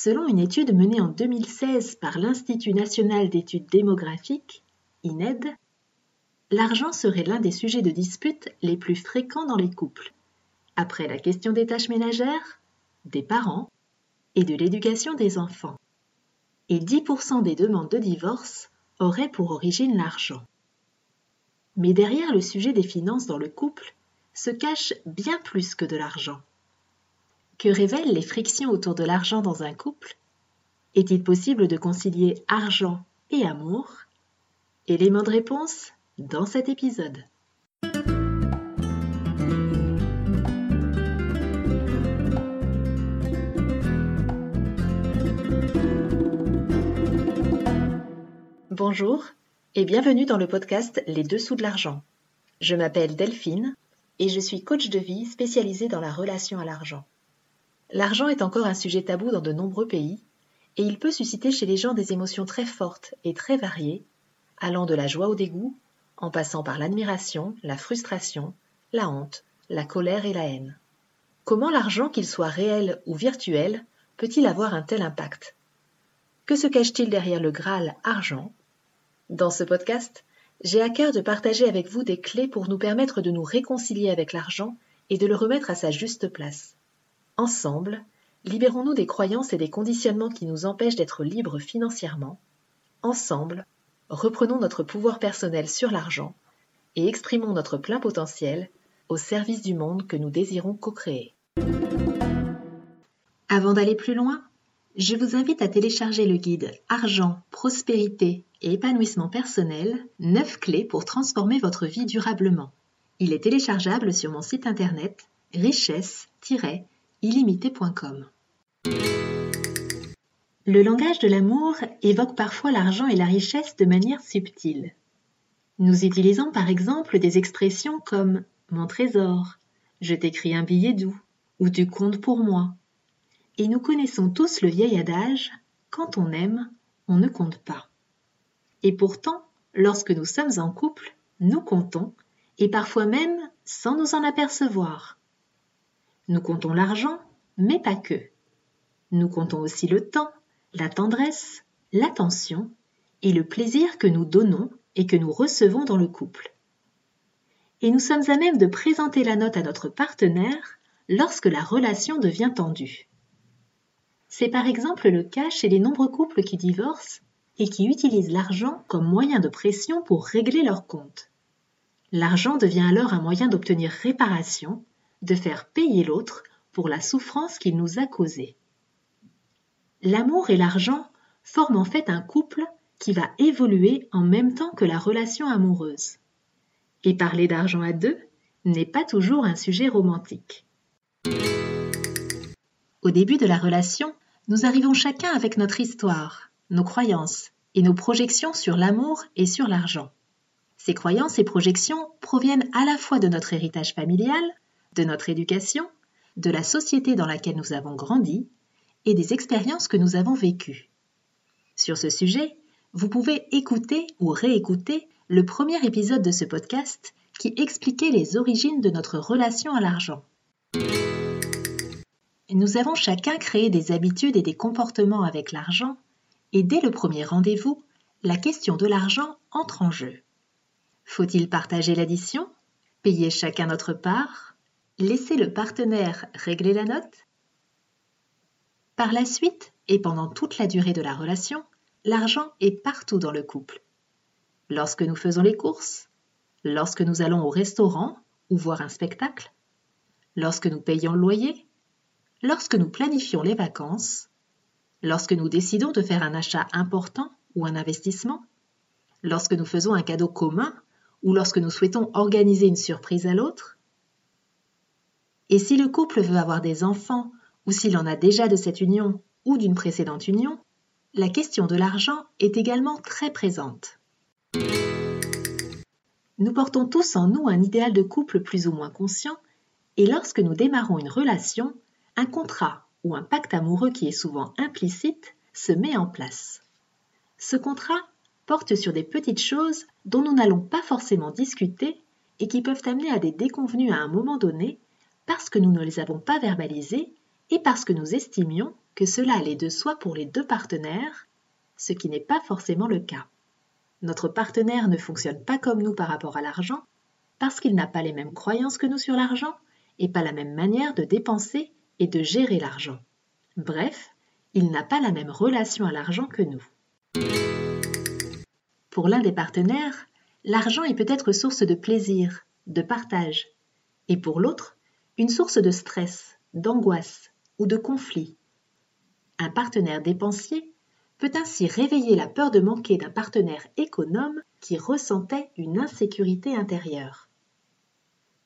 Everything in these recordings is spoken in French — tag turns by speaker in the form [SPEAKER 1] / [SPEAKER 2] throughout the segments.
[SPEAKER 1] Selon une étude menée en 2016 par l'Institut national d'études démographiques, INED, l'argent serait l'un des sujets de dispute les plus fréquents dans les couples, après la question des tâches ménagères, des parents et de l'éducation des enfants. Et 10% des demandes de divorce auraient pour origine l'argent. Mais derrière le sujet des finances dans le couple se cache bien plus que de l'argent. Que révèlent les frictions autour de l'argent dans un couple? Est-il possible de concilier argent et amour? Élément de réponse dans cet épisode. Bonjour et bienvenue dans le podcast Les Dessous de l'argent. Je m'appelle Delphine et je suis coach de vie spécialisée dans la relation à l'argent. L'argent est encore un sujet tabou dans de nombreux pays et il peut susciter chez les gens des émotions très fortes et très variées, allant de la joie au dégoût, en passant par l'admiration, la frustration, la honte, la colère et la haine. Comment l'argent, qu'il soit réel ou virtuel, peut-il avoir un tel impact? Que se cache-t-il derrière le Graal argent? Dans ce podcast, j'ai à cœur de partager avec vous des clés pour nous permettre de nous réconcilier avec l'argent et de le remettre à sa juste place. Ensemble, libérons-nous des croyances et des conditionnements qui nous empêchent d'être libres financièrement. Ensemble, reprenons notre pouvoir personnel sur l'argent et exprimons notre plein potentiel au service du monde que nous désirons co-créer. Avant d'aller plus loin, je vous invite à télécharger le guide Argent, Prospérité et Épanouissement personnel 9 clés pour transformer votre vie durablement. Il est téléchargeable sur mon site internet richesse-illimité.com. Le langage de l'amour évoque parfois l'argent et la richesse de manière subtile. Nous utilisons par exemple des expressions comme mon trésor, je t'écris un billet doux ou tu comptes pour moi et nous connaissons tous le vieil adage Quand on aime, on ne compte pas. Et pourtant, lorsque nous sommes en couple, nous comptons, et parfois même sans nous en apercevoir. Nous comptons l'argent, mais pas que. Nous comptons aussi le temps, la tendresse, l'attention et le plaisir que nous donnons et que nous recevons dans le couple. Et nous sommes à même de présenter la note à notre partenaire lorsque la relation devient tendue. C'est par exemple le cas chez les nombreux couples qui divorcent et qui utilisent l'argent comme moyen de pression pour régler leurs comptes. L'argent devient alors un moyen d'obtenir réparation, de faire payer l'autre pour la souffrance qu'il nous a causée. L'amour et l'argent forment en fait un couple qui va évoluer en même temps que la relation amoureuse. Et parler d'argent à deux n'est pas toujours un sujet romantique. Au début de la relation, nous arrivons chacun avec notre histoire, nos croyances et nos projections sur l'amour et sur l'argent. Ces croyances et projections proviennent à la fois de notre héritage familial, de notre éducation, de la société dans laquelle nous avons grandi et des expériences que nous avons vécues. Sur ce sujet, vous pouvez écouter ou réécouter le premier épisode de ce podcast qui expliquait les origines de notre relation à l'argent. Nous avons chacun créé des habitudes et des comportements avec l'argent, et dès le premier rendez-vous, la question de l'argent entre en jeu. Faut-il partager l'addition? Payer chacun notre part? Laisser le partenaire régler la note Par la suite, et pendant toute la durée de la relation, l'argent est partout dans le couple. Lorsque nous faisons les courses, lorsque nous allons au restaurant ou voir un spectacle, lorsque nous payons le loyer, Lorsque nous planifions les vacances, lorsque nous décidons de faire un achat important ou un investissement, lorsque nous faisons un cadeau commun ou lorsque nous souhaitons organiser une surprise à l'autre. Et si le couple veut avoir des enfants ou s'il en a déjà de cette union ou d'une précédente union, la question de l'argent est également très présente. Nous portons tous en nous un idéal de couple plus ou moins conscient, et lorsque nous démarrons une relation, un contrat ou un pacte amoureux qui est souvent implicite se met en place. Ce contrat porte sur des petites choses dont nous n'allons pas forcément discuter et qui peuvent amener à des déconvenus à un moment donné parce que nous ne les avons pas verbalisées et parce que nous estimions que cela allait de soi pour les deux partenaires, ce qui n'est pas forcément le cas. Notre partenaire ne fonctionne pas comme nous par rapport à l'argent, parce qu'il n'a pas les mêmes croyances que nous sur l'argent et pas la même manière de dépenser et de gérer l'argent. Bref, il n'a pas la même relation à l'argent que nous. Pour l'un des partenaires, l'argent est peut-être source de plaisir, de partage, et pour l'autre, une source de stress, d'angoisse ou de conflit. Un partenaire dépensier peut ainsi réveiller la peur de manquer d'un partenaire économe qui ressentait une insécurité intérieure.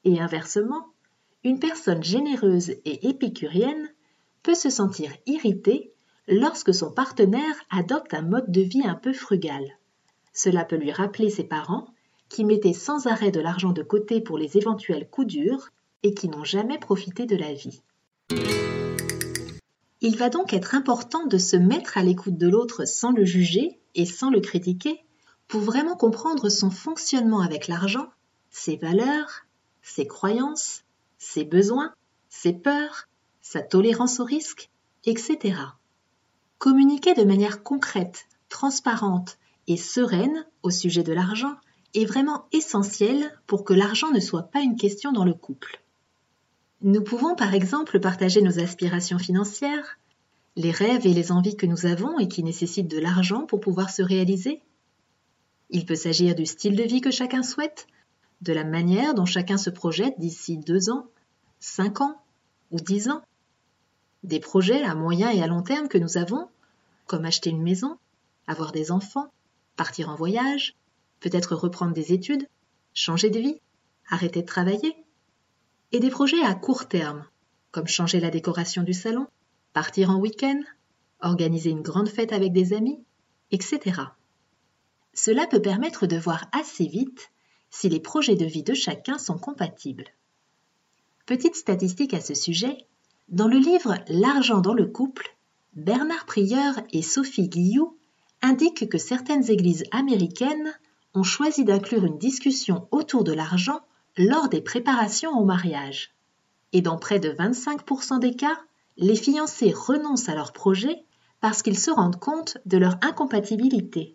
[SPEAKER 1] Et inversement, une personne généreuse et épicurienne peut se sentir irritée lorsque son partenaire adopte un mode de vie un peu frugal. Cela peut lui rappeler ses parents qui mettaient sans arrêt de l'argent de côté pour les éventuels coups durs et qui n'ont jamais profité de la vie. Il va donc être important de se mettre à l'écoute de l'autre sans le juger et sans le critiquer pour vraiment comprendre son fonctionnement avec l'argent, ses valeurs, ses croyances, ses besoins, ses peurs, sa tolérance au risque, etc. Communiquer de manière concrète, transparente et sereine au sujet de l'argent est vraiment essentiel pour que l'argent ne soit pas une question dans le couple. Nous pouvons par exemple partager nos aspirations financières, les rêves et les envies que nous avons et qui nécessitent de l'argent pour pouvoir se réaliser. Il peut s'agir du style de vie que chacun souhaite, de la manière dont chacun se projette d'ici deux ans, cinq ans ou dix ans. Des projets à moyen et à long terme que nous avons, comme acheter une maison, avoir des enfants, partir en voyage, peut-être reprendre des études, changer de vie, arrêter de travailler et des projets à court terme, comme changer la décoration du salon, partir en week-end, organiser une grande fête avec des amis, etc. Cela peut permettre de voir assez vite si les projets de vie de chacun sont compatibles. Petite statistique à ce sujet, dans le livre L'argent dans le couple, Bernard Prieur et Sophie Guillou indiquent que certaines églises américaines ont choisi d'inclure une discussion autour de l'argent lors des préparations au mariage. Et dans près de 25% des cas, les fiancés renoncent à leur projet parce qu'ils se rendent compte de leur incompatibilité.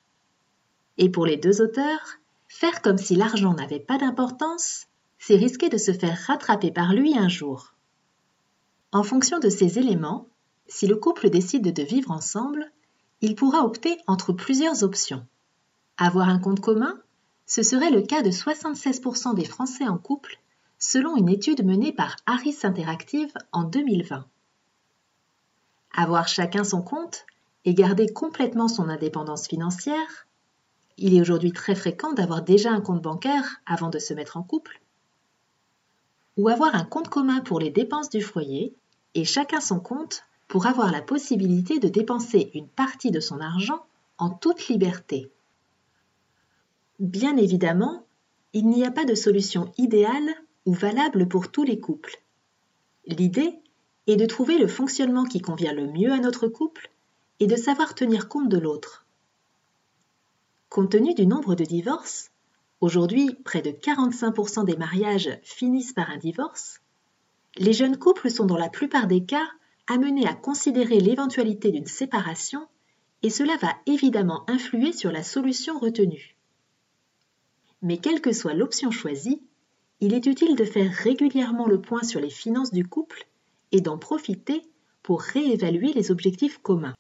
[SPEAKER 1] Et pour les deux auteurs, faire comme si l'argent n'avait pas d'importance, c'est risquer de se faire rattraper par lui un jour. En fonction de ces éléments, si le couple décide de vivre ensemble, il pourra opter entre plusieurs options. Avoir un compte commun ce serait le cas de 76% des Français en couple, selon une étude menée par Harris Interactive en 2020. Avoir chacun son compte et garder complètement son indépendance financière, il est aujourd'hui très fréquent d'avoir déjà un compte bancaire avant de se mettre en couple, ou avoir un compte commun pour les dépenses du foyer et chacun son compte pour avoir la possibilité de dépenser une partie de son argent en toute liberté. Bien évidemment, il n'y a pas de solution idéale ou valable pour tous les couples. L'idée est de trouver le fonctionnement qui convient le mieux à notre couple et de savoir tenir compte de l'autre. Compte tenu du nombre de divorces, aujourd'hui près de 45% des mariages finissent par un divorce, les jeunes couples sont dans la plupart des cas amenés à considérer l'éventualité d'une séparation et cela va évidemment influer sur la solution retenue. Mais quelle que soit l'option choisie, il est utile de faire régulièrement le point sur les finances du couple et d'en profiter pour réévaluer les objectifs communs.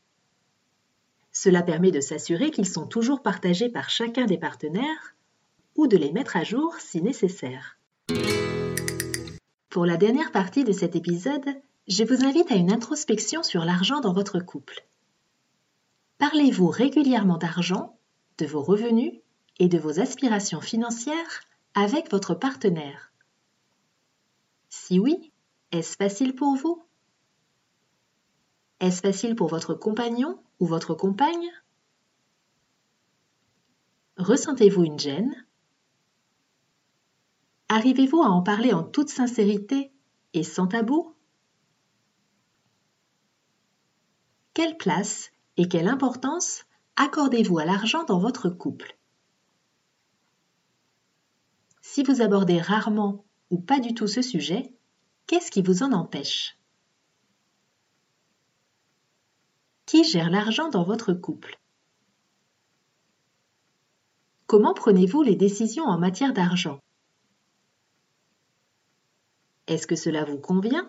[SPEAKER 1] Cela permet de s'assurer qu'ils sont toujours partagés par chacun des partenaires ou de les mettre à jour si nécessaire. Pour la dernière partie de cet épisode, je vous invite à une introspection sur l'argent dans votre couple. Parlez-vous régulièrement d'argent, de vos revenus et de vos aspirations financières avec votre partenaire. Si oui, est-ce facile pour vous? Est-ce facile pour votre compagnon ou votre compagne? Ressentez-vous une gêne? Arrivez-vous à en parler en toute sincérité et sans tabou? Quelle place et quelle importance accordez-vous à l'argent dans votre couple? Si vous abordez rarement ou pas du tout ce sujet, qu'est-ce qui vous en empêche? Qui gère l'argent dans votre couple? Comment prenez-vous les décisions en matière d'argent? Est-ce que cela vous convient?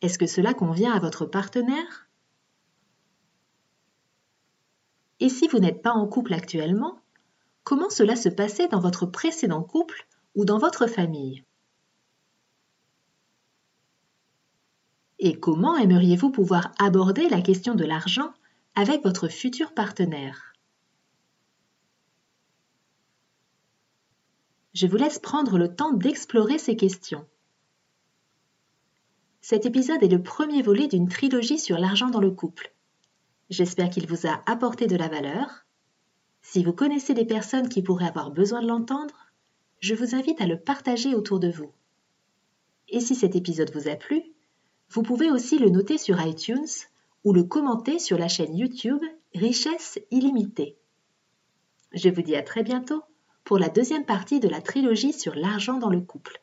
[SPEAKER 1] Est-ce que cela convient à votre partenaire? Et si vous n'êtes pas en couple actuellement, comment cela se passait dans votre précédent couple ou dans votre famille? Et comment aimeriez-vous pouvoir aborder la question de l'argent avec votre futur partenaire? Je vous laisse prendre le temps d'explorer ces questions. Cet épisode est le premier volet d'une trilogie sur l'argent dans le couple. J'espère qu'il vous a apporté de la valeur. Si vous connaissez des personnes qui pourraient avoir besoin de l'entendre, je vous invite à le partager autour de vous. Et si cet épisode vous a plu, vous pouvez aussi le noter sur iTunes ou le commenter sur la chaîne YouTube Richesse illimitée. Je vous dis à très bientôt pour la deuxième partie de la trilogie sur l'argent dans le couple.